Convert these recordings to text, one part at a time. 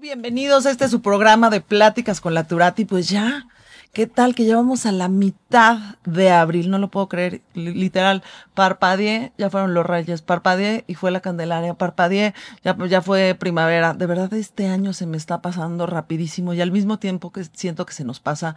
Bienvenidos a este su programa de Pláticas con la Turati. Pues ya, ¿qué tal que llevamos a la mitad de abril? No lo puedo creer, literal. Parpadeé, ya fueron los reyes, parpadeé y fue la Candelaria, parpadeé, ya, ya fue primavera. De verdad, este año se me está pasando rapidísimo y al mismo tiempo que siento que se nos pasa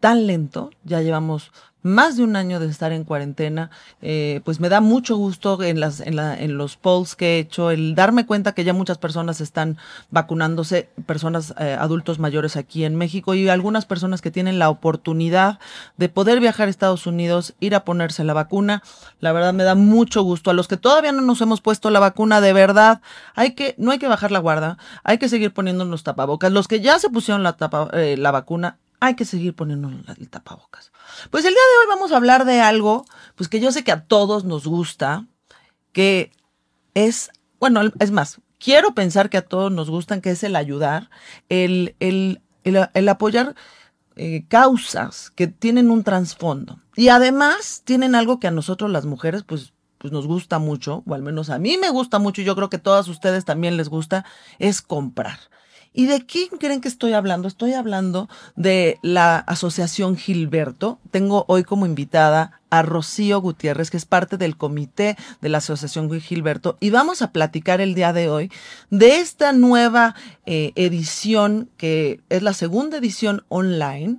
tan lento, ya llevamos más de un año de estar en cuarentena, eh, pues me da mucho gusto en, las, en, la, en los polls que he hecho, el darme cuenta que ya muchas personas están vacunándose, personas eh, adultos mayores aquí en México y algunas personas que tienen la oportunidad de poder viajar a Estados Unidos, ir a ponerse la vacuna. La verdad me da mucho gusto. A los que todavía no nos hemos puesto la vacuna, de verdad, hay que, no hay que bajar la guarda, hay que seguir poniéndonos tapabocas. Los que ya se pusieron la, tapa, eh, la vacuna, hay que seguir poniéndonos el tapabocas. Pues el día de hoy vamos a hablar de algo, pues que yo sé que a todos nos gusta, que es, bueno, es más, quiero pensar que a todos nos gustan, que es el ayudar, el, el, el, apoyar eh, causas que tienen un trasfondo. Y además tienen algo que a nosotros las mujeres, pues, pues nos gusta mucho, o al menos a mí me gusta mucho, y yo creo que a todas ustedes también les gusta, es comprar. ¿Y de quién creen que estoy hablando? Estoy hablando de la Asociación Gilberto. Tengo hoy como invitada a Rocío Gutiérrez, que es parte del comité de la Asociación Gilberto, y vamos a platicar el día de hoy de esta nueva eh, edición, que es la segunda edición online,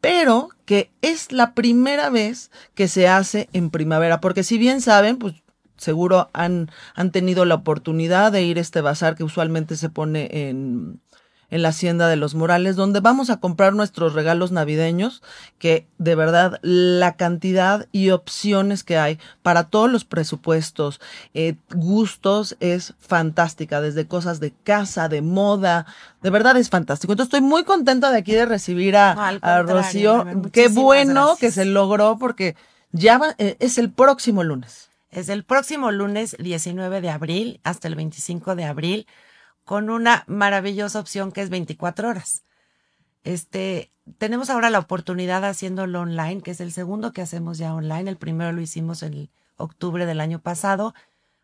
pero que es la primera vez que se hace en primavera, porque si bien saben, pues seguro han, han tenido la oportunidad de ir a este bazar que usualmente se pone en, en la Hacienda de los Morales, donde vamos a comprar nuestros regalos navideños, que de verdad la cantidad y opciones que hay para todos los presupuestos, eh, gustos, es fantástica, desde cosas de casa, de moda, de verdad es fantástico. Entonces estoy muy contenta de aquí de recibir a, a Rocío. Qué bueno que se logró porque ya eh, es el próximo lunes. Es el próximo lunes 19 de abril hasta el 25 de abril con una maravillosa opción que es 24 horas. Este, tenemos ahora la oportunidad haciéndolo online, que es el segundo que hacemos ya online. El primero lo hicimos en octubre del año pasado,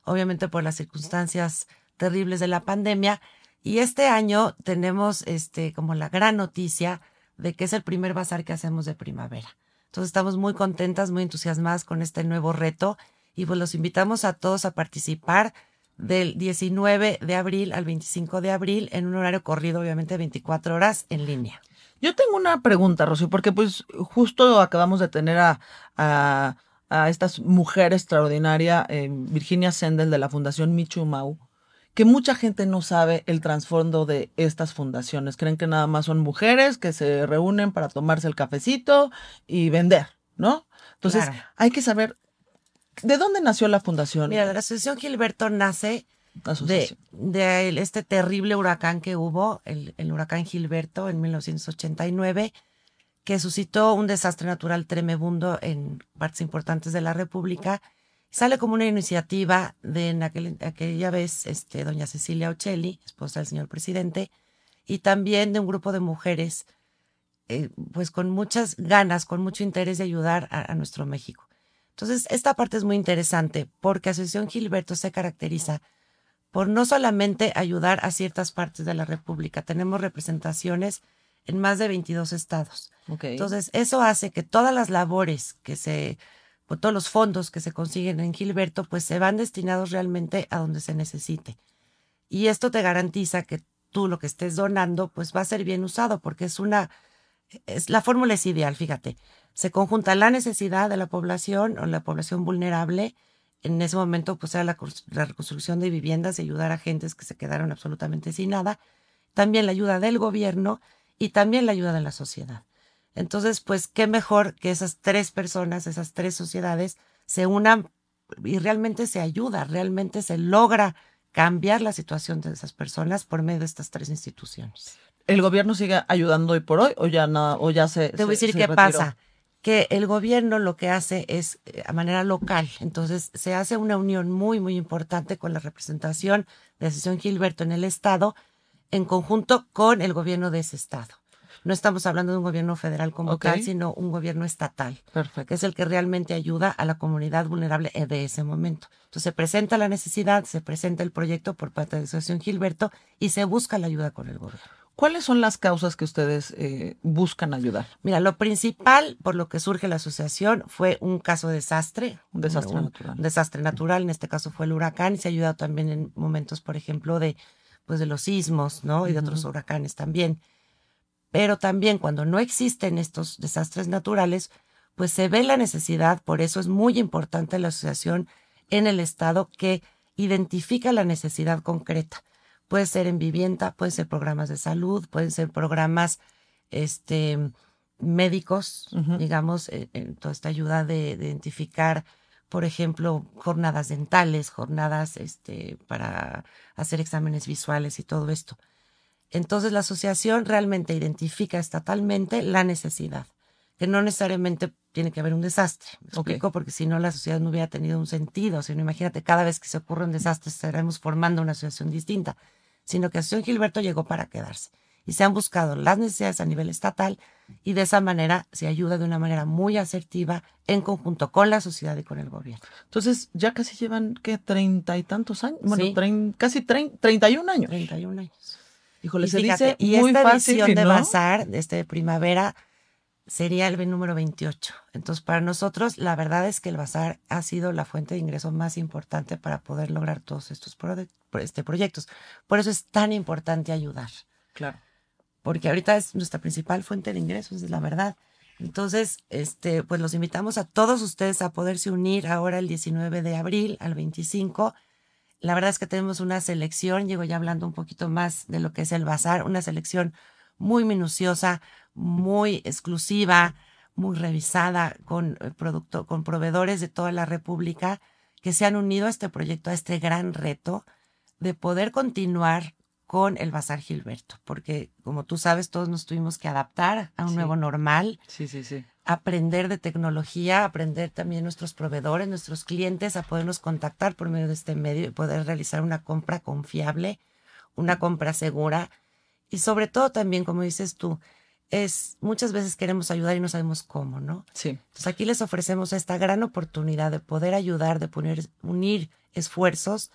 obviamente por las circunstancias terribles de la pandemia. Y este año tenemos este, como la gran noticia de que es el primer bazar que hacemos de primavera. Entonces estamos muy contentas, muy entusiasmadas con este nuevo reto y pues los invitamos a todos a participar del 19 de abril al 25 de abril en un horario corrido, obviamente 24 horas en línea. Yo tengo una pregunta, Rocío, porque pues justo acabamos de tener a, a, a esta mujer extraordinaria, eh, Virginia Sendel de la Fundación Michu Mau, que mucha gente no sabe el trasfondo de estas fundaciones. Creen que nada más son mujeres que se reúnen para tomarse el cafecito y vender, ¿no? Entonces, hay que saber ¿De dónde nació la fundación? Mira, la Asociación Gilberto nace de, de, este terrible huracán que hubo, el, el, huracán Gilberto en 1989, que suscitó un desastre natural tremebundo en partes importantes de la República. Sale como una iniciativa de en aquel, aquella vez este, doña Cecilia Ocelli, esposa del señor presidente, y también de un grupo de mujeres, eh, pues con muchas ganas, con mucho interés de ayudar a, a nuestro México. Entonces, esta parte es muy interesante porque Asociación Gilberto se caracteriza por no solamente ayudar a ciertas partes de la República, tenemos representaciones en más de 22 estados. Entonces, eso hace que todas las labores que se, todos los fondos que se consiguen en Gilberto, pues se van destinados realmente a donde se necesite. Y esto te garantiza que tú lo que estés donando, pues va a ser bien usado, porque es una, es, la fórmula es ideal, fíjate se conjunta la necesidad de la población o la población vulnerable. En ese momento, pues era la, reconstrucción de viviendas y ayudar a gentes que se quedaron absolutamente sin nada. También la ayuda del gobierno y también la ayuda de la sociedad. Entonces, pues, qué mejor que esas tres personas, esas tres sociedades se unan y realmente se ayuda, realmente se logra cambiar la situación de esas personas por medio de estas tres instituciones. ¿El gobierno sigue ayudando hoy por hoy o ya nada, o ya se... Te voy a decir qué pasa que el gobierno lo que hace es eh, a manera local. Entonces, se hace una unión muy, muy importante con la representación de Asociación Gilberto en el Estado, en conjunto con el gobierno de ese Estado. No estamos hablando de un gobierno federal como tal, sino un gobierno estatal, Perfecto. que es el que realmente ayuda a la comunidad vulnerable de ese momento. Entonces se presenta la necesidad, se presenta el proyecto por parte de la Asociación Gilberto y se busca la ayuda con el gobierno. ¿Cuáles son las causas que ustedes eh, buscan ayudar? Mira, lo principal por lo que surge la asociación fue un caso de desastre. Un desastre natural. Un desastre natural, en este caso fue el huracán y se ha ayudado también en momentos, por ejemplo, de, pues de los sismos, ¿no? Y de otros huracanes también. Pero también cuando no existen estos desastres naturales, pues se ve la necesidad, por eso es muy importante la asociación en el Estado que identifica la necesidad concreta. Puede ser en vivienda, pueden ser programas de salud, pueden ser programas este, médicos, digamos, en, en, toda esta ayuda de, de, identificar, por ejemplo, jornadas dentales, jornadas este, para hacer exámenes visuales y todo esto. Entonces la asociación realmente identifica estatalmente la necesidad, que no necesariamente tiene que haber un desastre. ¿Me explico? Okay. Porque si no, la sociedad no hubiera tenido un sentido. O sea, no, imagínate, cada vez que se ocurre un desastre estaremos formando una asociación distinta, sino que Asociación Gilberto llegó para quedarse. Y se han buscado las necesidades a nivel estatal y de esa manera se ayuda de una manera muy asertiva en conjunto con la sociedad y con el gobierno. Entonces, ya casi llevan, ¿qué? Treinta y tantos años. Bueno, sí. trein, casi treinta y un años. Treinta y un años. Híjole, y se fíjate, dice y muy esta fácil, edición de ¿no? Bazar, de este de primavera, sería el número 28. Entonces, para nosotros, la verdad es que el Bazar ha sido la fuente de ingreso más importante para poder lograr todos estos pro este, proyectos. Por eso es tan importante ayudar. Claro. Porque ahorita es nuestra principal fuente de ingresos, es la verdad. Entonces, este, pues los invitamos a todos ustedes a poderse unir ahora el 19 de abril al 25 la verdad es que tenemos una selección, llego ya hablando un poquito más de lo que es el bazar, una selección muy minuciosa, muy exclusiva, muy revisada con producto, con proveedores de toda la República que se han unido a este proyecto, a este gran reto de poder continuar con el Bazar Gilberto, porque como tú sabes, todos nos tuvimos que adaptar a un Sí. nuevo normal, Sí, sí, sí. aprender de tecnología, aprender también nuestros proveedores, nuestros clientes a podernos contactar por medio de este medio y poder realizar una compra confiable, una compra segura y sobre todo también, como dices tú, es muchas veces queremos ayudar y no sabemos cómo, ¿no? Sí. Entonces aquí les ofrecemos esta gran oportunidad de poder ayudar, de poner, unir esfuerzos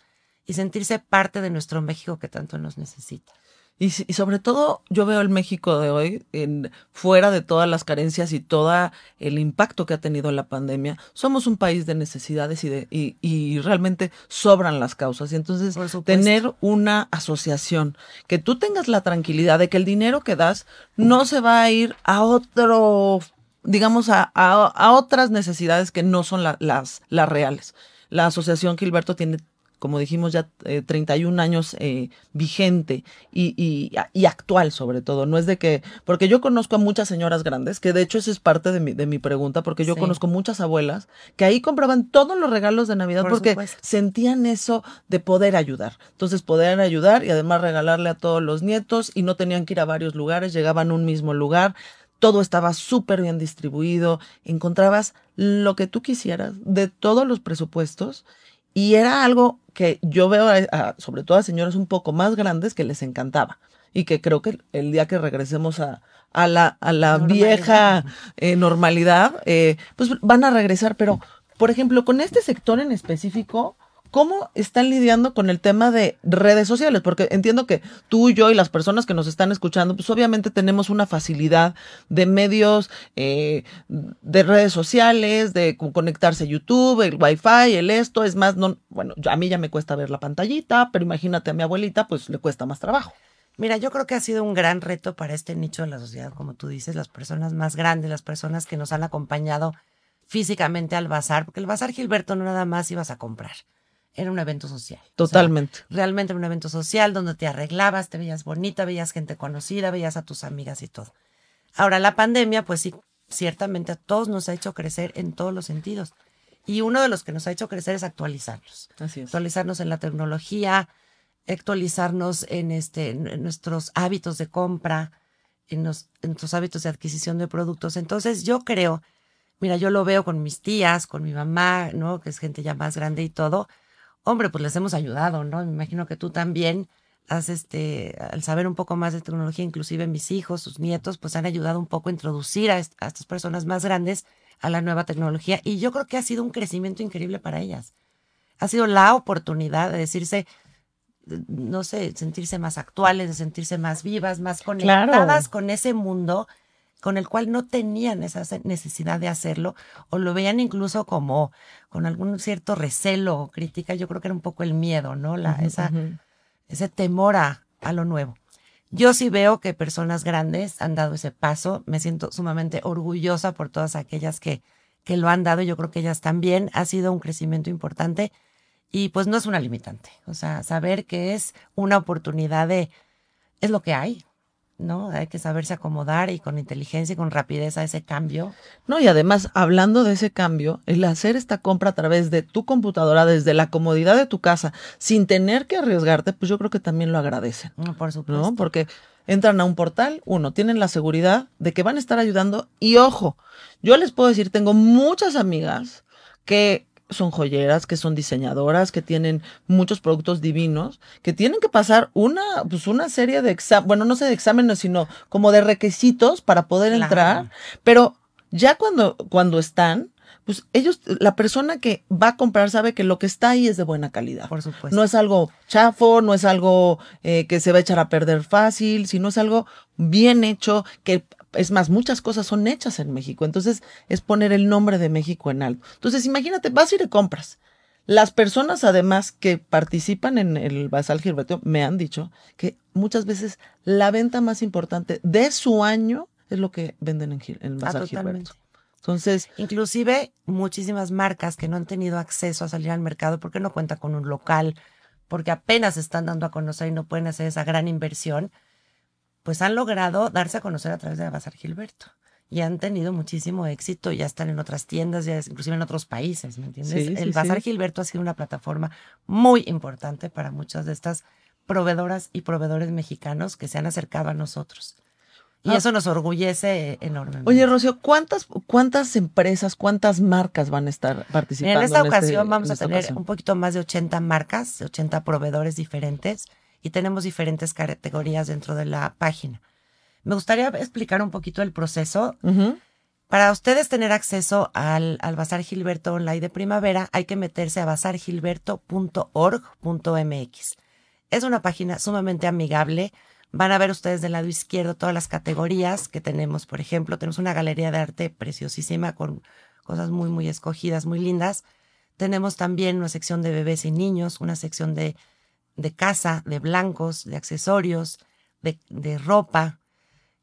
y sentirse parte de nuestro México que tanto nos necesita. Y, sobre todo, yo veo el México de hoy, en, fuera de todas las carencias y todo el impacto que ha tenido la pandemia, somos un país de necesidades y, de, y, y realmente sobran las causas. Y entonces, tener una asociación, que tú tengas la tranquilidad de que el dinero que das no se va a ir a otro, digamos, a, a, a otras necesidades que no son la- las, las reales. La asociación Gilberto tiene como dijimos ya, eh, 31 años eh, vigente y, y, y actual sobre todo. No es de que, porque yo conozco a muchas señoras grandes, que de hecho esa es parte de mi, de mi pregunta, porque yo Sí. conozco muchas abuelas que ahí compraban todos los regalos de Navidad Por porque supuesto. sentían eso de poder ayudar. Entonces poder ayudar y además regalarle a todos los nietos y no tenían que ir a varios lugares, llegaban a un mismo lugar. Todo estaba súper bien distribuido, encontrabas lo que tú quisieras de todos los presupuestos y era algo que yo veo, a- a- sobre todo a señoras un poco más grandes, que les encantaba. Y que creo que el día que regresemos a, a la, a la Normalidad. vieja eh, normalidad, eh, pues van a regresar. Pero, por ejemplo, con este sector en específico, ¿cómo están lidiando con el tema de redes sociales? Porque entiendo que tú, yo y las personas que nos están escuchando, pues obviamente tenemos una facilidad de medios, eh, de redes sociales, de co- conectarse a YouTube, el Wi-Fi, el esto. Es más, no, bueno, a mí ya me cuesta ver la pantallita, pero imagínate a mi abuelita, pues le cuesta más trabajo. Mira, yo creo que ha sido un gran reto para este nicho de la sociedad, como tú dices, las personas más grandes, las personas que nos han acompañado físicamente al bazar, porque el bazar Gilberto no nada más ibas a comprar, era un evento social. O sea, Totalmente. realmente era un evento social donde te arreglabas, te veías bonita, veías gente conocida, veías a tus amigas y todo. Ahora, la pandemia, pues sí, ciertamente a todos nos ha hecho crecer en todos los sentidos. Y uno de los que nos ha hecho crecer es actualizarnos Así es. actualizarnos en la tecnología, actualizarnos en, este, en nuestros hábitos de compra, en, los, en nuestros hábitos de adquisición de productos. Entonces yo creo, mira, yo lo veo con mis tías, con mi mamá, ¿no? Que es gente ya más grande y todo. Hombre, pues les hemos ayudado, ¿no? Me imagino que tú también este, al saber un poco más de tecnología, inclusive mis hijos, sus nietos, pues han ayudado un poco a introducir a, estas personas más grandes a la nueva tecnología y yo creo que ha sido un crecimiento increíble para ellas. Ha sido la oportunidad de decirse, no sé, sentirse más actuales, de sentirse más vivas, más conectadas con ese mundo con el cual no tenían esa necesidad de hacerlo o lo veían incluso como con algún cierto recelo o crítica. Yo creo que era un poco el miedo, ¿no? La, esa, ese temor a, lo nuevo. Yo sí veo que personas grandes han dado ese paso. Me siento sumamente orgullosa por todas aquellas que, que lo han dado. Yo creo que ellas también. Ha sido un crecimiento importante y pues no es una limitante. O sea, saber que es una oportunidad de, es lo que hay. ¿No? Hay que saberse acomodar y con inteligencia y con rapidez a ese cambio. No, y además, hablando de ese cambio, el hacer esta compra a través de tu computadora, desde la comodidad de tu casa, sin tener que arriesgarte, pues yo creo que también lo agradecen. por supuesto. ¿no? Porque entran a un portal, uno, tienen la seguridad de que van a estar ayudando y ojo, yo les puedo decir, tengo muchas amigas que son joyeras, que son diseñadoras, que tienen muchos productos divinos, que tienen que pasar una, pues una serie de exámenes, bueno, no sé de exámenes, sino como de requisitos para poder entrar, pero ya cuando, cuando están, pues ellos, la persona que va a comprar sabe que lo que está ahí es de buena calidad. Por supuesto. No es algo chafo, no es algo eh, que se va a echar a perder fácil, sino es algo bien hecho, que es más, muchas cosas son hechas en México. Entonces, es poner el nombre de México en alto. Entonces, imagínate, vas y le compras. Las personas, además, que participan en el Basal Gilberto, me han dicho que muchas veces la venta más importante de su año es lo que venden en, el ah, Basal Gilberto. Entonces, inclusive muchísimas marcas que no han tenido acceso a salir al mercado porque no cuentan con un local, porque apenas están dando a conocer y no pueden hacer esa gran inversión, pues han logrado darse a conocer a través de Bazar Gilberto. Y han tenido muchísimo éxito, ya están en otras tiendas, ya inclusive en otros países, ¿me entiendes? el Bazar Gilberto ha sido una plataforma muy importante para muchas de estas proveedoras y proveedores mexicanos que se han acercado a nosotros. Y ah. eso nos orgullece enormemente. Oye, Rocío, ¿cuántas, ¿cuántas empresas, cuántas marcas van a estar participando? En esta este ocasión vamos a tener un poquito más de 80 marcas, 80 proveedores diferentes y tenemos diferentes categorías dentro de la página. Me gustaría explicar un poquito el proceso. Para ustedes tener acceso al, al Bazar Gilberto Online de primavera, hay que meterse a bazargilberto.org.mx. Es una página sumamente amigable. Van a ver ustedes del lado izquierdo todas las categorías que tenemos. Por ejemplo, tenemos una galería de arte preciosísima con cosas muy, muy escogidas, muy lindas. Tenemos también una sección de bebés y niños, una sección de de casa, de blancos, de accesorios, de, de ropa.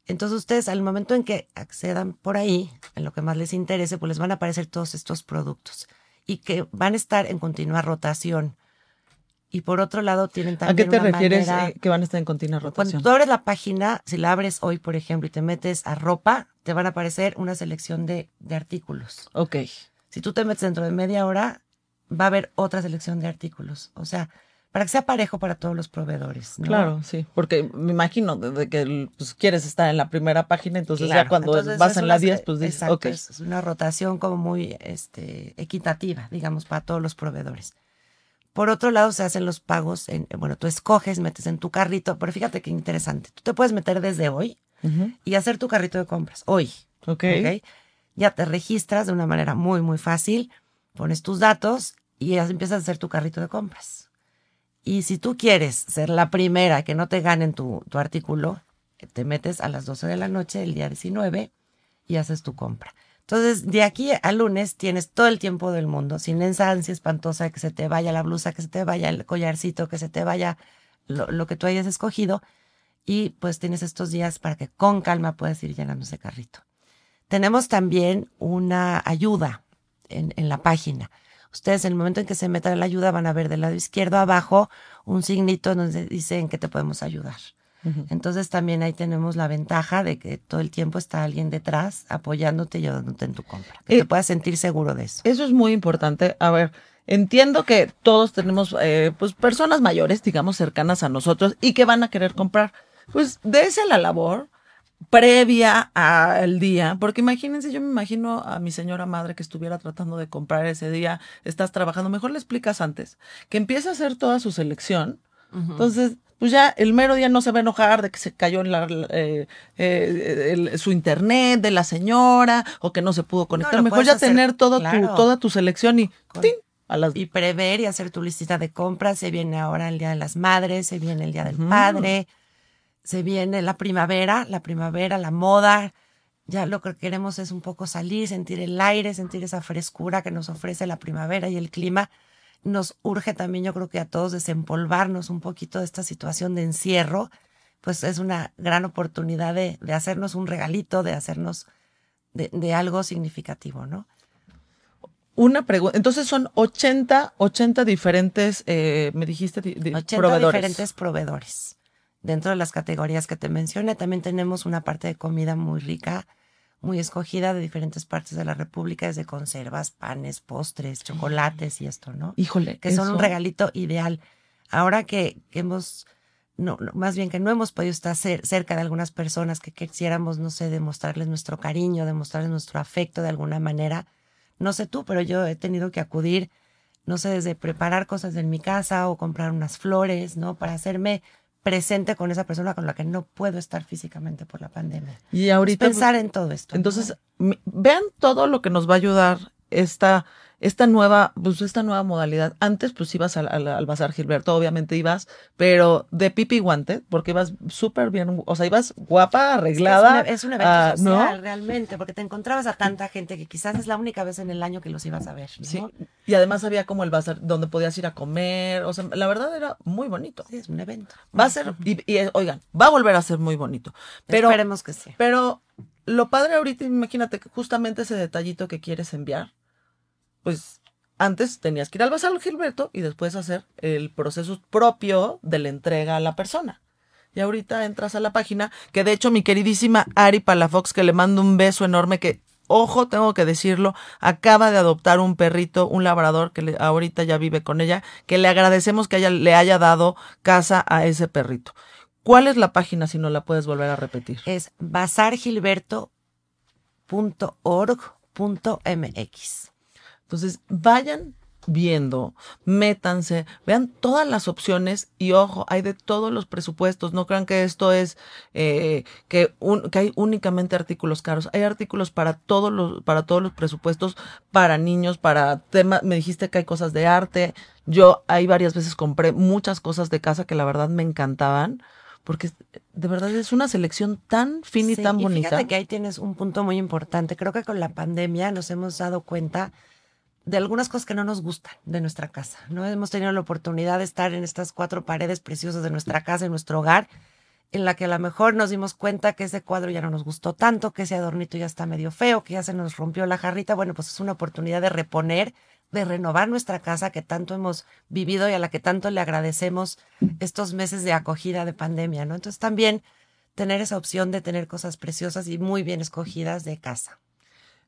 Entonces ustedes al momento en que accedan por ahí, en lo que más les interese, pues les van a aparecer todos estos productos y que van a estar en continua rotación. Y por otro lado tienen también. ¿A qué te refieres eh, que van a estar en continua rotación? Cuando tú abres la página, si la abres hoy, por ejemplo, y te metes a ropa, te van a aparecer una selección de, de artículos. Ok. Si tú te metes dentro de media hora, va a haber otra selección de artículos. O sea, para que sea parejo para todos los proveedores. Claro, sí, porque me imagino de que pues, quieres estar en la primera página, entonces ya cuando vas en la 10, pues dices, ok. Es una rotación como muy este, equitativa, digamos, para todos los proveedores. Por otro lado, se hacen los pagos, en, bueno, tú escoges, metes en tu carrito, pero fíjate qué interesante. Tú te puedes meter desde hoy y hacer tu carrito de compras hoy. Ok. Ya te registras de una manera muy, muy fácil, pones tus datos y ya empiezas a hacer tu carrito de compras. Y si tú quieres ser la primera que no te ganen tu, tu artículo, te metes a las 12 de la noche el día 19 y haces tu compra. Entonces, de aquí al lunes tienes todo el tiempo del mundo, sin esa ansia espantosa que se te vaya la blusa, que se te vaya el collarcito, que se te vaya lo, lo, que tú hayas escogido. Y pues tienes estos días para que con calma puedas ir llenando ese carrito. Tenemos también una ayuda en, en la página. Ustedes en el momento en que se metan la ayuda van a ver del lado izquierdo abajo un signito donde dice en qué te podemos ayudar. Entonces también ahí tenemos la ventaja de que todo el tiempo está alguien detrás apoyándote y ayudándote en tu compra. Que te eh, puedas sentir seguro de eso. Eso es muy importante. A ver, entiendo que todos tenemos eh, pues personas mayores, digamos, cercanas a nosotros y que van a querer comprar. Pues dése la labor previa al día, porque imagínense, yo me imagino a mi señora madre que estuviera tratando de comprar ese día, estás trabajando, mejor le explicas antes, que empieza a hacer toda su selección, entonces pues ya el mero día no se va a enojar de que se cayó en la, eh, eh, su internet de la señora o que no se pudo conectar. Mejor ya tener toda, tu, toda tu selección y A las... Y prever y hacer tu listita de compras. Se viene ahora el Día de las Madres, se viene el Día del Padre, se viene la primavera, la primavera, la moda. Ya lo que queremos es un poco salir, sentir el aire, sentir esa frescura que nos ofrece la primavera y el clima nos urge también, yo creo que a todos desempolvarnos un poquito de esta situación de encierro, pues es una gran oportunidad de, de hacernos un regalito, de hacernos de, algo significativo, ¿no? Una pregunta, entonces son 80, 80 diferentes, eh, me dijiste, 80 diferentes proveedores. Dentro de las categorías que te mencioné, también tenemos una parte de comida muy rica, muy escogida de diferentes partes de la República, desde conservas, panes, postres, chocolates y esto, ¿no? Híjole. Que son un regalito ideal. Ahora que, hemos, no, más bien que no hemos podido estar cerca de algunas personas que quisiéramos, no sé, demostrarles nuestro cariño, demostrarles nuestro afecto de alguna manera. No sé tú, pero yo he tenido que acudir, no sé, desde preparar cosas en mi casa o comprar unas flores, ¿no? Para hacerme presente con esa persona con la que no puedo estar físicamente por la pandemia. Y ahorita pensar en todo esto. Entonces, vean todo lo que nos va a ayudar esta esta nueva, pues esta nueva modalidad. Antes, pues ibas al, al, Bazar Gilberto, obviamente ibas, pero de pipi guante, porque ibas súper bien, o sea, ibas guapa, arreglada. es, un, evento ah, social, realmente, porque te encontrabas a tanta gente que quizás es la única vez en el año que los ibas a ver. Sí. Y además había como el bazar donde podías ir a comer, o sea, la verdad era muy bonito. Sí, es un evento. Va a ser, y, oigan, va a volver a ser muy bonito. Pero, Esperemos que sí. Pero lo padre ahorita, imagínate justamente ese detallito que quieres enviar pues antes tenías que ir al Bazar Gilberto y después hacer el proceso propio de la entrega a la persona. Y ahorita entras a la página, que de hecho mi queridísima Ari Palafox, que le mando un beso enorme, que, ojo, tengo que decirlo, acaba de adoptar un perrito, un labrador, que ahorita ya vive con ella, que le agradecemos que haya, le haya dado casa a ese perrito. ¿Cuál es la página si no la puedes volver a repetir? Es bazargilberto.org.mx. Entonces, vayan viendo, métanse, vean todas las opciones y ojo, hay de todos los presupuestos, no crean que esto es eh, que, que hay únicamente artículos caros, hay artículos para todos los, para todos los presupuestos, para niños, para temas, me dijiste que hay cosas de arte, yo ahí varias veces compré muchas cosas de casa que la verdad me encantaban, porque de verdad es una selección tan fina y tan bonita. Fíjate que ahí tienes un punto muy importante, creo que con la pandemia nos hemos dado cuenta de algunas cosas que no nos gustan de nuestra casa. No hemos tenido la oportunidad de estar en estas cuatro paredes preciosas de nuestra casa, en nuestro hogar, en la que a lo mejor nos dimos cuenta que ese cuadro ya no nos gustó tanto, que ese adornito ya está medio feo, que ya se nos rompió la jarrita. Bueno, pues es una oportunidad de reponer, de renovar nuestra casa que tanto hemos vivido y a la que tanto le agradecemos estos meses de acogida de pandemia, ¿no? Entonces también tener esa opción de tener cosas preciosas y muy bien escogidas de casa.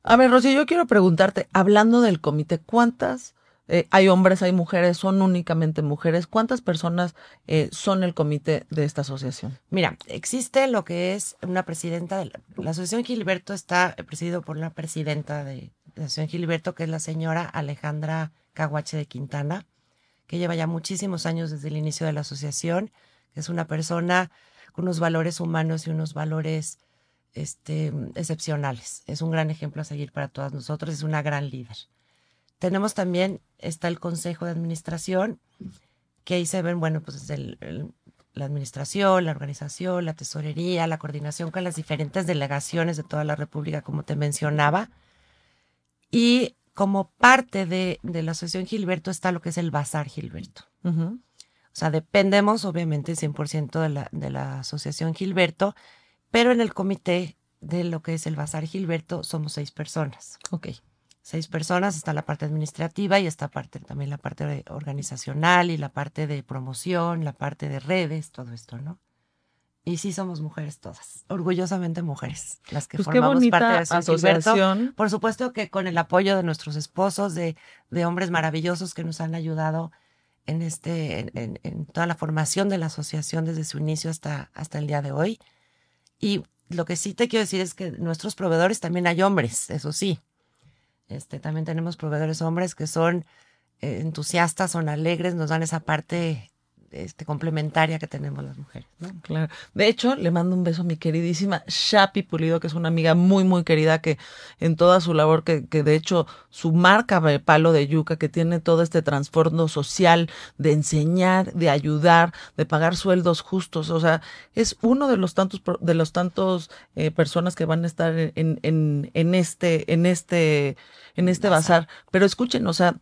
A ver, Rocío, yo quiero preguntarte, hablando del comité, ¿cuántas eh, hay hombres, hay mujeres, son únicamente mujeres? ¿Cuántas personas eh, son el comité de esta asociación? Mira, existe lo que es una presidenta de la, asociación Gilberto, está presidido por la presidenta de, la asociación Gilberto, que es la señora Alejandra Caguache de Quintana, que lleva ya muchísimos años desde el inicio de la asociación, que es una persona con unos valores humanos y unos valores este, excepcionales. Es un gran ejemplo a seguir para todas nosotros, es una gran líder. Tenemos también, está el Consejo de Administración, que ahí se ven, bueno, pues la administración, la organización, la tesorería, la coordinación con las diferentes delegaciones de toda la República, como te mencionaba. Y como parte de, de la Asociación Gilberto está lo que es el Bazar Gilberto. O sea, dependemos obviamente 100% de la, de la Asociación Gilberto pero en el comité de lo que es el Bazar Gilberto somos seis personas. Ok. Seis personas, está la parte administrativa y está parte, también la parte organizacional y la parte de promoción, la parte de redes, todo esto, ¿no? Y sí somos mujeres todas, orgullosamente mujeres, las que pues formamos parte de esa asociación. Por supuesto que con el apoyo de nuestros esposos, de, de hombres maravillosos que nos han ayudado en, este, en, en, toda la formación de la asociación desde su inicio hasta, hasta el día de hoy. Y lo que sí te quiero decir es que nuestros proveedores también hay hombres, eso sí. Este, también tenemos proveedores hombres que son eh, entusiastas, son alegres, nos dan esa parte este, complementaria que tenemos las mujeres. Claro. De hecho, le mando un beso a mi queridísima Shapi Pulido, que es una amiga muy, muy querida que en toda su labor, que, que de hecho su marca de palo de yuca, que tiene todo este trasfondo social de enseñar, de ayudar, de pagar sueldos justos. O sea, es uno de los tantos, de los tantos eh, personas que van a estar en, en, en este, en este, en este bazar. Pero escuchen, o sea,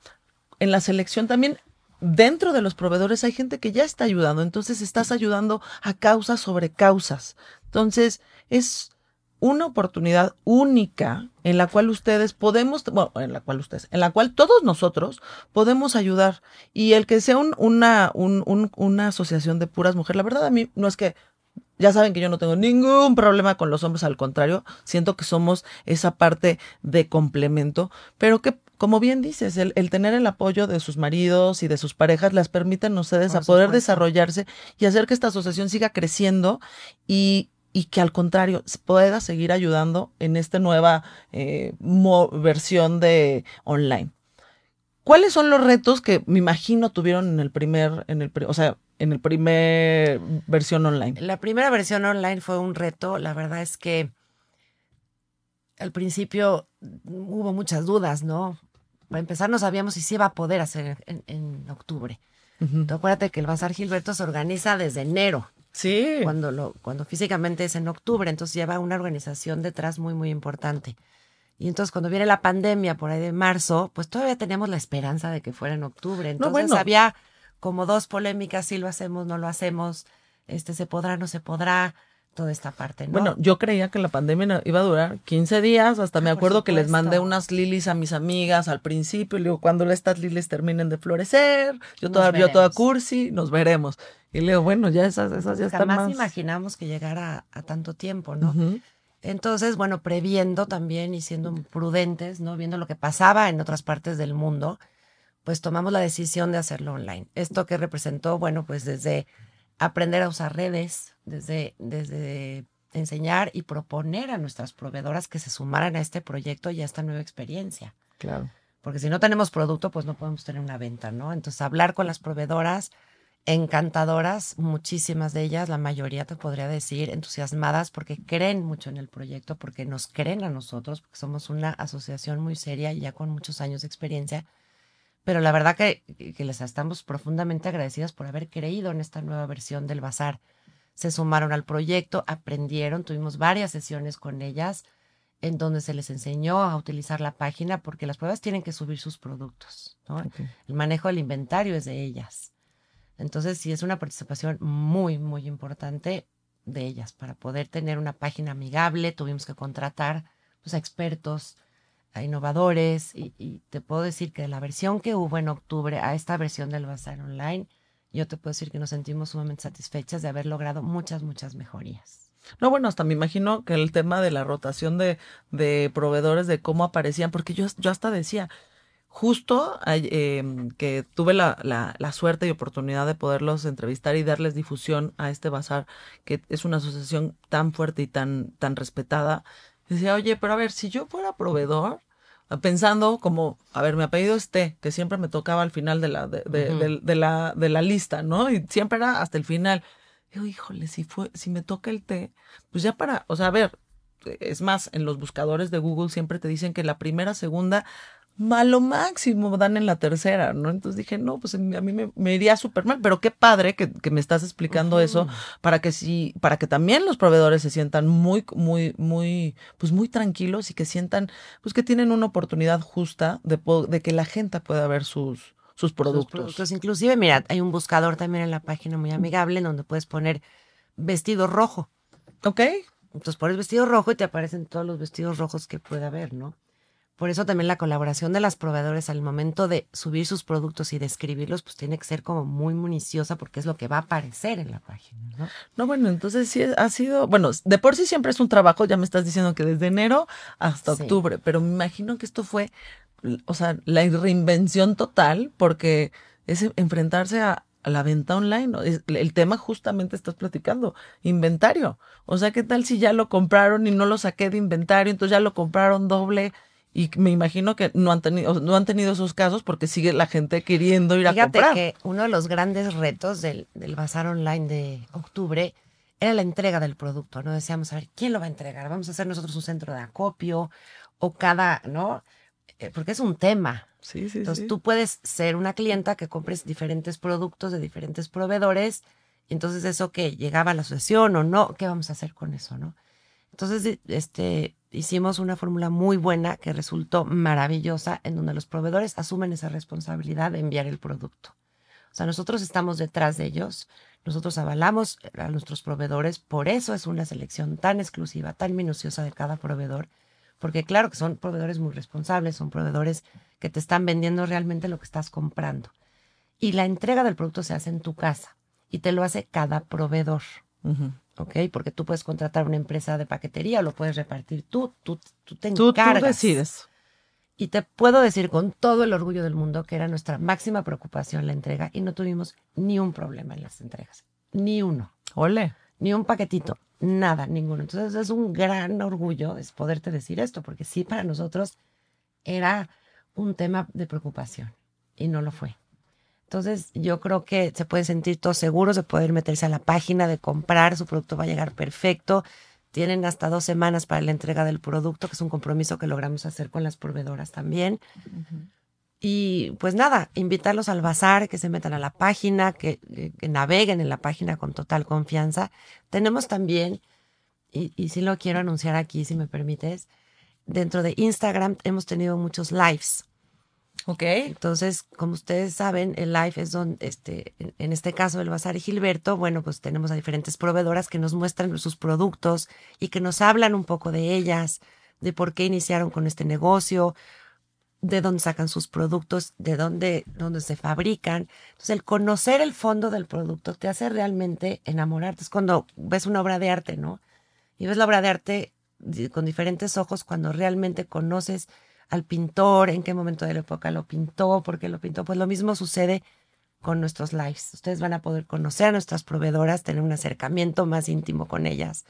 en la selección también dentro de los proveedores hay gente que ya está ayudando, entonces estás ayudando a causas sobre causas. Entonces, es una oportunidad única en la cual ustedes podemos, bueno, en la cual ustedes, en la cual todos nosotros podemos ayudar. Y el que sea una, una asociación de puras mujeres, la verdad a mí no es que ya saben que yo no tengo ningún problema con los hombres, al contrario, siento que somos esa parte de complemento, pero que como bien dices, el, tener el apoyo de sus maridos y de sus parejas les permiten a ustedes a poder desarrollarse y hacer que esta asociación siga creciendo y, y que al contrario pueda seguir ayudando en esta nueva eh, versión de online. ¿Cuáles son los retos que me imagino tuvieron en el primer, en el, o sea, en el primer versión online? La primera versión online fue un reto. La verdad es que al principio hubo muchas dudas, ¿no? Para empezar no sabíamos si se iba a poder hacer en, octubre. acuérdate que el Bazar Gilberto se organiza desde enero. Sí. Cuando, lo, cuando físicamente es en octubre, entonces lleva una organización detrás muy, muy importante. Y entonces cuando viene la pandemia por ahí de marzo, pues todavía teníamos la esperanza de que fuera en octubre. Entonces había como dos polémicas, si lo hacemos, no lo hacemos, este se podrá, no se podrá toda esta parte, ¿no? Bueno, yo creía que la pandemia iba a durar 15 días, hasta me ah, acuerdo que les mandé unas lilies a mis amigas al principio, y le digo, cuando estas lilies terminen de florecer, yo todavía, yo toda cursi, nos veremos. Y le digo, bueno, ya esas, esas ya están más. imaginamos que llegara a, tanto tiempo, ¿no? Entonces, bueno, previendo también y siendo prudentes, ¿no? Viendo lo que pasaba en otras partes del mundo, pues tomamos la decisión de hacerlo online. Esto que representó, bueno, pues desde aprender a usar redes, desde, desde enseñar y proponer a nuestras proveedoras que se sumaran a este proyecto y a esta nueva experiencia. Claro. Porque si no tenemos producto, pues no podemos tener una venta, ¿no? Entonces, hablar con las proveedoras encantadoras, muchísimas de ellas, la mayoría te podría decir, entusiasmadas porque creen mucho en el proyecto, porque nos creen a nosotros, porque somos una asociación muy seria y ya con muchos años de experiencia pero la verdad que, les estamos profundamente agradecidas por haber creído en esta nueva versión del bazar. Se sumaron al proyecto, aprendieron, tuvimos varias sesiones con ellas en donde se les enseñó a utilizar la página porque las pruebas tienen que subir sus productos. El manejo del inventario es de ellas. Entonces sí es una participación muy, muy importante de ellas para poder tener una página amigable. Tuvimos que contratar pues, a expertos a innovadores y, te puedo decir que de la versión que hubo en octubre a esta versión del Bazar Online, yo te puedo decir que nos sentimos sumamente satisfechas de haber logrado muchas, muchas mejorías. No, bueno, hasta me imagino que el tema de la rotación de, de proveedores, de cómo aparecían, porque yo, yo hasta decía, justo em, que tuve la, la, la, suerte y oportunidad de poderlos entrevistar y darles difusión a este bazar, que es una asociación tan fuerte y tan, tan respetada, Decía, oye, pero a ver, si yo fuera proveedor, pensando como, a ver, mi apellido es T, que siempre me tocaba al final de la, de, de, la, de la lista, ¿no? Y siempre era hasta el final. Digo, híjole, si fue, si me toca el T, pues ya para, o sea, a ver, es más, en los buscadores de Google siempre te dicen que la primera, segunda, malo máximo dan en la tercera, ¿no? Entonces dije, no, pues a mí me, iría súper mal, pero qué padre que, me estás explicando eso para que sí, para que también los proveedores se sientan muy, muy, muy, pues muy tranquilos y que sientan, pues que tienen una oportunidad justa de, de que la gente pueda ver sus, sus productos. sus productos. Inclusive, mira, hay un buscador también en la página muy amigable en donde puedes poner vestido rojo. Ok. Entonces pones vestido rojo y te aparecen todos los vestidos rojos que pueda haber, ¿no? Por eso también la colaboración de las proveedores al momento de subir sus productos y describirlos, pues tiene que ser como muy municiosa porque es lo que va a aparecer en la página, ¿no? No, bueno, entonces sí ha sido, bueno, de por sí siempre es un trabajo, ya me estás diciendo que desde enero hasta octubre, pero me imagino que esto fue, o sea, la reinvención total porque es enfrentarse a, la venta online. El tema justamente estás platicando, inventario. O sea, ¿qué tal si ya lo compraron y no lo saqué de inventario, entonces ya lo compraron doble? Y me imagino que no han tenido, no han tenido esos casos porque sigue la gente queriendo ir a comprar. Fíjate que uno de los grandes retos del, del bazar online de octubre era la entrega del producto, ¿no? Decíamos, a ver, ¿quién lo va a entregar? Vamos a hacer nosotros un centro de acopio o cada, ¿no? Eh, porque es un tema. Sí, sí, Entonces tú puedes ser una clienta que compres diferentes productos de diferentes proveedores y entonces eso que llegaba a la asociación o no, ¿qué vamos a hacer con eso, no? Entonces, este, hicimos una fórmula muy buena que resultó maravillosa en donde los proveedores asumen esa responsabilidad de enviar el producto. O sea, nosotros estamos detrás de ellos, nosotros avalamos a nuestros proveedores, por eso es una selección tan exclusiva, tan minuciosa de cada proveedor, porque claro que son proveedores muy responsables, son proveedores que te están vendiendo realmente lo que estás comprando. Y la entrega del producto se hace en tu casa y te lo hace cada proveedor. ¿Ok? Porque tú puedes contratar una empresa de paquetería, lo puedes repartir tú, tú, tú te encargas. Tú, decides. Y te puedo decir con todo el orgullo del mundo que era nuestra máxima preocupación la entrega y no tuvimos ni un problema en las entregas, ni uno. Ole. Ni un paquetito, nada, ninguno. Entonces es un gran orgullo es poderte decir esto, porque sí para nosotros era un tema de preocupación y no lo fue. Entonces, yo creo que se pueden sentir todos seguros de poder meterse a la página, de comprar, su producto va a llegar perfecto. Tienen hasta dos semanas para la entrega del producto, que es un compromiso que logramos hacer con las proveedoras también. Y pues nada, invitarlos al bazar, que se metan a la página, que, naveguen en la página con total confianza. Tenemos también, y, y sí lo quiero anunciar aquí, si me permites, dentro de Instagram hemos tenido muchos lives Ok. Entonces, como ustedes saben, el live es donde, este, en este caso, el Bazar y Gilberto, bueno, pues tenemos a diferentes proveedoras que nos muestran sus productos y que nos hablan un poco de ellas, de por qué iniciaron con este negocio, de dónde sacan sus productos, de dónde, dónde se fabrican. Entonces, el conocer el fondo del producto te hace realmente enamorarte. Es cuando ves una obra de arte, ¿no? Y ves la obra de arte con diferentes ojos cuando realmente conoces al pintor, en qué momento de la época lo pintó, por qué lo pintó. Pues lo mismo sucede con nuestros lives. Ustedes van a poder conocer a nuestras proveedoras, tener un acercamiento más íntimo con ellas.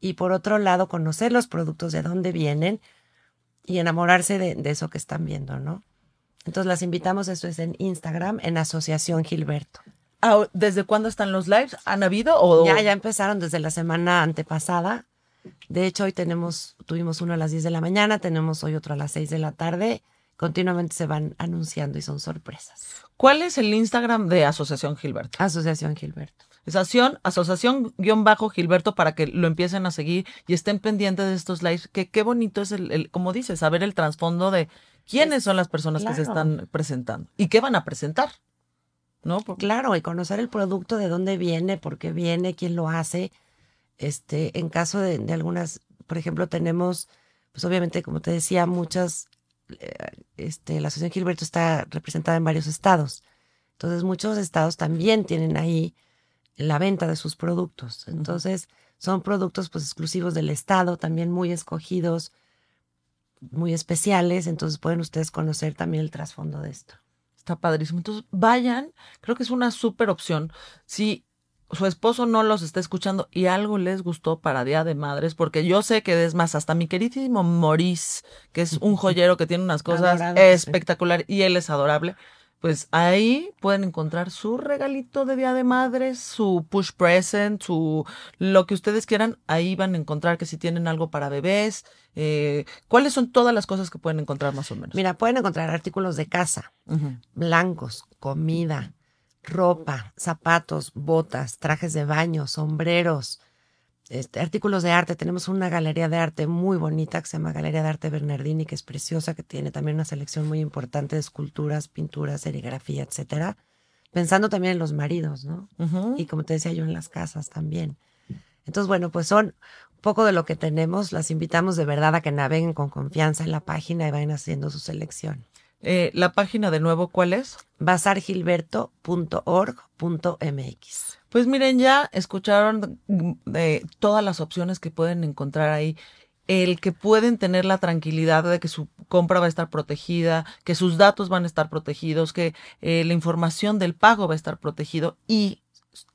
Y por otro lado, conocer los productos de dónde vienen y enamorarse de, eso que están viendo, ¿no? Entonces las invitamos, eso es en Instagram, en Asociación Gilberto. Ah, ¿Desde cuándo están los lives? ¿Han habido? O... Ya, ya empezaron desde la semana antepasada. De hecho, hoy tenemos, tuvimos uno a las 10 de la mañana, tenemos hoy otro a las 6 de la tarde. Continuamente se van anunciando y son sorpresas. ¿Cuál es el Instagram de Asociación Gilberto? Asociación Gilberto. Asociación, asociación guion bajo Gilberto para que lo empiecen a seguir y estén pendientes de estos lives. Que qué bonito es el, como dices, saber el trasfondo de quiénes son las personas que se están presentando y qué van a presentar. ¿No? Claro, y conocer el producto, de dónde viene, por qué viene, quién lo hace este, en caso de, algunas, por ejemplo, tenemos, pues obviamente, como te decía, muchas, eh, este, la Asociación Gilberto está representada en varios estados. Entonces, muchos estados también tienen ahí la venta de sus productos. Entonces, son productos pues exclusivos del estado, también muy escogidos, muy especiales. Entonces, pueden ustedes conocer también el trasfondo de esto. Está padrísimo. Entonces, vayan, creo que es una súper opción. Si su esposo no los está escuchando y algo les gustó para Día de Madres, porque yo sé que es más, hasta mi queridísimo Maurice, que es un joyero que tiene unas cosas espectaculares y él es adorable, pues ahí pueden encontrar su regalito de Día de Madres, su push present, su lo que ustedes quieran, ahí van a encontrar que si tienen algo para bebés, eh, ¿cuáles son todas las cosas que pueden encontrar más o menos? Mira, pueden encontrar artículos de casa, blancos, comida, ropa, zapatos, botas, trajes de baño, sombreros, este, artículos de arte. Tenemos una galería de arte muy bonita que se llama Galería de Arte Bernardini, que es preciosa, que tiene también una selección muy importante de esculturas, pinturas, serigrafía, etcétera. Pensando también en los maridos, ¿no? Y como te decía yo, en las casas también. Entonces, bueno, pues son un poco de lo que tenemos. Las invitamos de verdad a que naveguen con confianza en la página y vayan haciendo su selección. Eh, la página de nuevo, ¿cuál es? bazargilberto.org.mx. Pues miren, ya escucharon de todas las opciones que pueden encontrar ahí. El que pueden tener la tranquilidad de que su compra va a estar protegida, que sus datos van a estar protegidos, que eh, la información del pago va a estar protegido y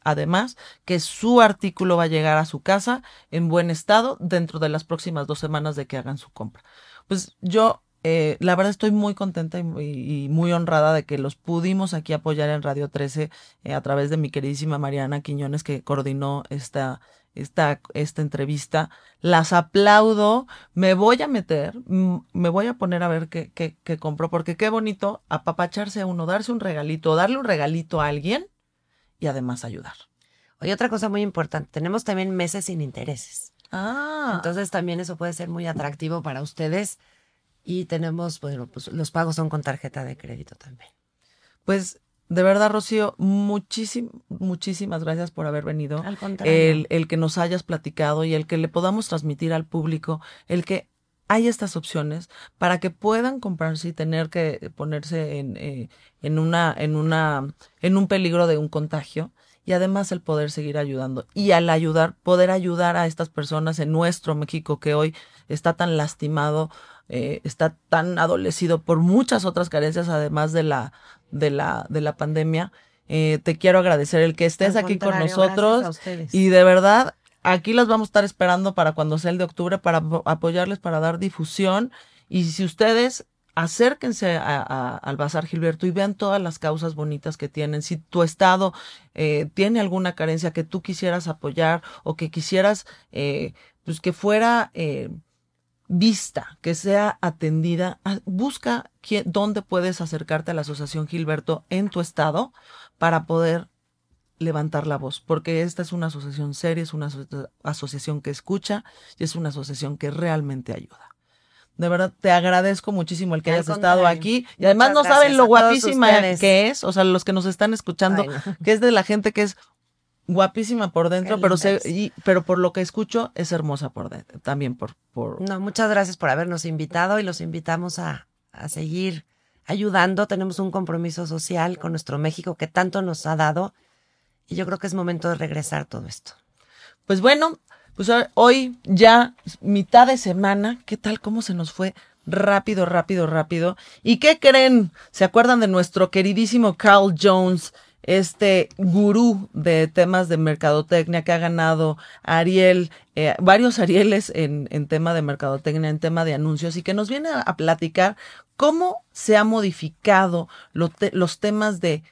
además que su artículo va a llegar a su casa en buen estado dentro de las próximas dos semanas de que hagan su compra. Pues yo eh, la verdad estoy muy contenta y, muy honrada de que los pudimos aquí apoyar en Radio 13 eh, a través de mi queridísima Mariana Quiñones que coordinó esta, esta, esta entrevista. Las aplaudo, me voy a meter, me voy a poner a ver qué, qué, qué compro, porque qué bonito apapacharse a uno, darse un regalito, darle un regalito a alguien y además ayudar. Oye, otra cosa muy importante, tenemos también meses sin intereses. Ah. Entonces también eso puede ser muy atractivo para ustedes y tenemos, bueno, pues los pagos son con tarjeta de crédito también. Pues de verdad, Rocío, muchísimas gracias por haber venido. Al contrario. El, el, que nos hayas platicado y el que le podamos transmitir al público, el que hay estas opciones para que puedan comprarse y tener que ponerse en, eh, en, una, en, una, en un peligro de un contagio y además el poder seguir ayudando y al ayudar, poder ayudar a estas personas en nuestro México que hoy está tan lastimado eh, está tan adolecido por muchas otras carencias, además de la, de la, de la pandemia. Eh, te quiero agradecer el que estés aquí con nosotros. Y de verdad, aquí las vamos a estar esperando para cuando sea el de octubre, para apoyarles, para dar difusión. Y si ustedes acérquense al Bazar Gilberto y vean todas las causas bonitas que tienen. Si tu estado eh, tiene alguna carencia que tú quisieras apoyar o que quisieras, pues que fuera vista, que sea atendida, busca dónde puedes acercarte a la Asociación Gilberto en tu estado para poder levantar la voz, porque esta es una asociación seria, es una asociación que escucha y es una asociación que realmente ayuda. De verdad, te agradezco muchísimo el que hayas estado aquí. Y además no saben lo guapísima que es, o sea, los que nos están escuchando, que es de la gente que es guapísima por dentro, pero se, pero por lo que escucho es hermosa por dentro, también por, por... No, muchas gracias por habernos invitado y los invitamos a, a seguir ayudando. Tenemos un compromiso social con nuestro México que tanto nos ha dado y yo creo que es momento de regresar todo esto. Pues bueno, pues hoy ya mitad de semana, ¿qué tal cómo se nos fue? Rápido, rápido, rápido. ¿Y qué creen? ¿Se acuerdan de nuestro queridísimo Carl Jones? Este gurú de temas de mercadotecnia que ha ganado Ariel, eh, varios Arieles en, en, tema de mercadotecnia, en tema de anuncios, y que nos viene a, platicar cómo se ha modificado los temas de,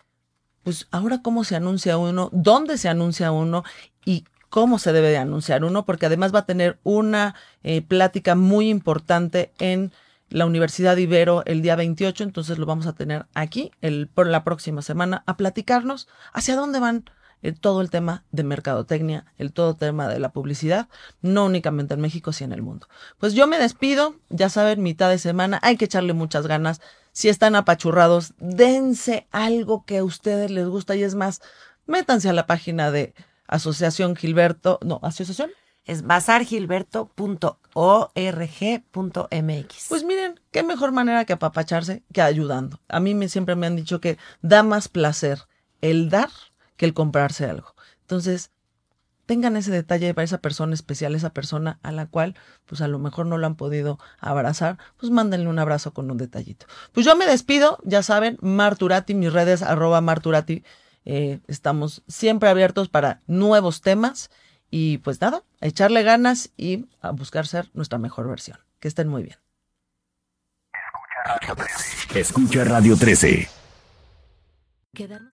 pues ahora cómo se anuncia uno, dónde se anuncia uno y cómo se debe de anunciar uno, porque además va a tener una eh, plática muy importante en la Universidad Ibero el día 28, entonces lo vamos a tener aquí el, por la próxima semana a platicarnos hacia dónde van eh, todo el tema de mercadotecnia, el todo tema de la publicidad, no únicamente en México, sino en el mundo. Pues yo me despido, ya saben, mitad de semana, hay que echarle muchas ganas. Si están apachurrados, dense algo que a ustedes les gusta y es más, métanse a la página de Asociación Gilberto, no, Asociación es bazargilberto.org.mx. Pues miren, qué mejor manera que apapacharse que ayudando. A mí me, siempre me han dicho que da más placer el dar que el comprarse algo. Entonces, tengan ese detalle para esa persona especial, esa persona a la cual, pues a lo mejor no lo han podido abrazar, pues mándenle un abrazo con un detallito. Pues yo me despido, ya saben, Marturati, mis redes, arroba Marturati, eh, estamos siempre abiertos para nuevos temas y pues nada, a echarle ganas y a buscar ser nuestra mejor versión. Que estén muy bien. Escucha Radio 13.